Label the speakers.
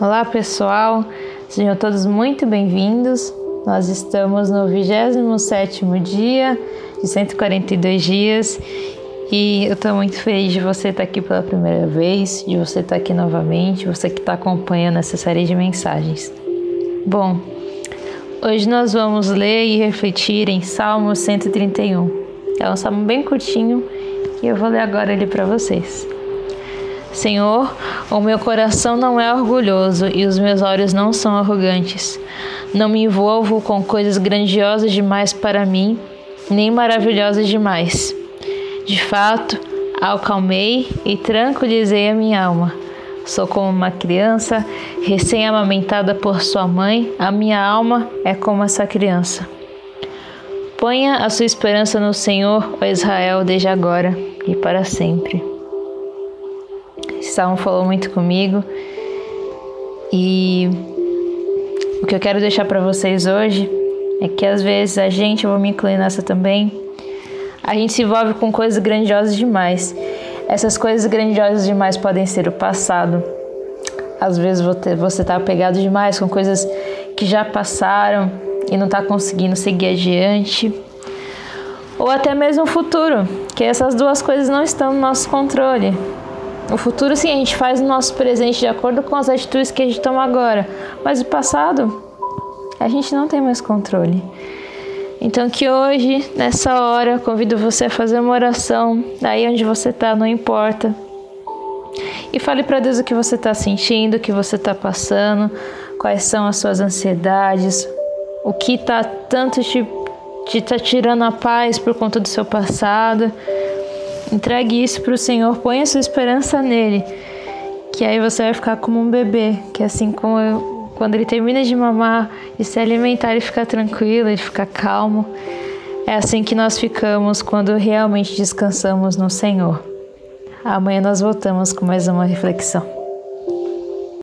Speaker 1: Olá pessoal, sejam todos muito bem-vindos. Nós estamos no 27º dia de 142 dias e eu estou muito feliz de você estar aqui pela primeira vez, de você estar aqui novamente, você que está acompanhando essa série de mensagens. Bom, hoje nós vamos ler e refletir em Salmo 131. É um salmo bem curtinho e eu vou ler agora ele para vocês. Senhor, o meu coração não é orgulhoso e os meus olhos não são arrogantes. Não me envolvo com coisas grandiosas demais para mim, nem maravilhosas demais. De fato, acalmei e tranquilizei a minha alma. Sou como uma criança recém-amamentada por sua mãe, a minha alma é como essa criança. Ponha a sua esperança no Senhor, ó Israel, desde agora e para sempre. Esse salmo falou muito comigo e o que eu quero deixar para vocês hoje é que às vezes a gente, eu vou me incluir nessa também, a gente se envolve com coisas grandiosas demais. Essas coisas grandiosas demais podem ser o passado. Às vezes você está apegado demais com coisas que já passaram e não está conseguindo seguir adiante. Ou até mesmo o futuro, que essas duas coisas não estão no nosso controle. O futuro, sim, a gente faz o nosso presente de acordo com as atitudes que a gente toma agora, mas o passado, a gente não tem mais controle. Então, que hoje, nessa hora, convido você a fazer uma oração, daí onde você está, não importa. E fale para Deus o que você está sentindo, o que você está passando, quais são as suas ansiedades, o que está tanto te, te tá tirando a paz por conta do seu passado. Entregue isso para o Senhor, ponha sua esperança nele, que aí você vai ficar como um bebê, que assim como eu, quando ele termina de mamar e se alimentar, ele fica tranquilo, ele fica calmo. É assim que nós ficamos quando realmente descansamos no Senhor. Amanhã nós voltamos com mais uma reflexão.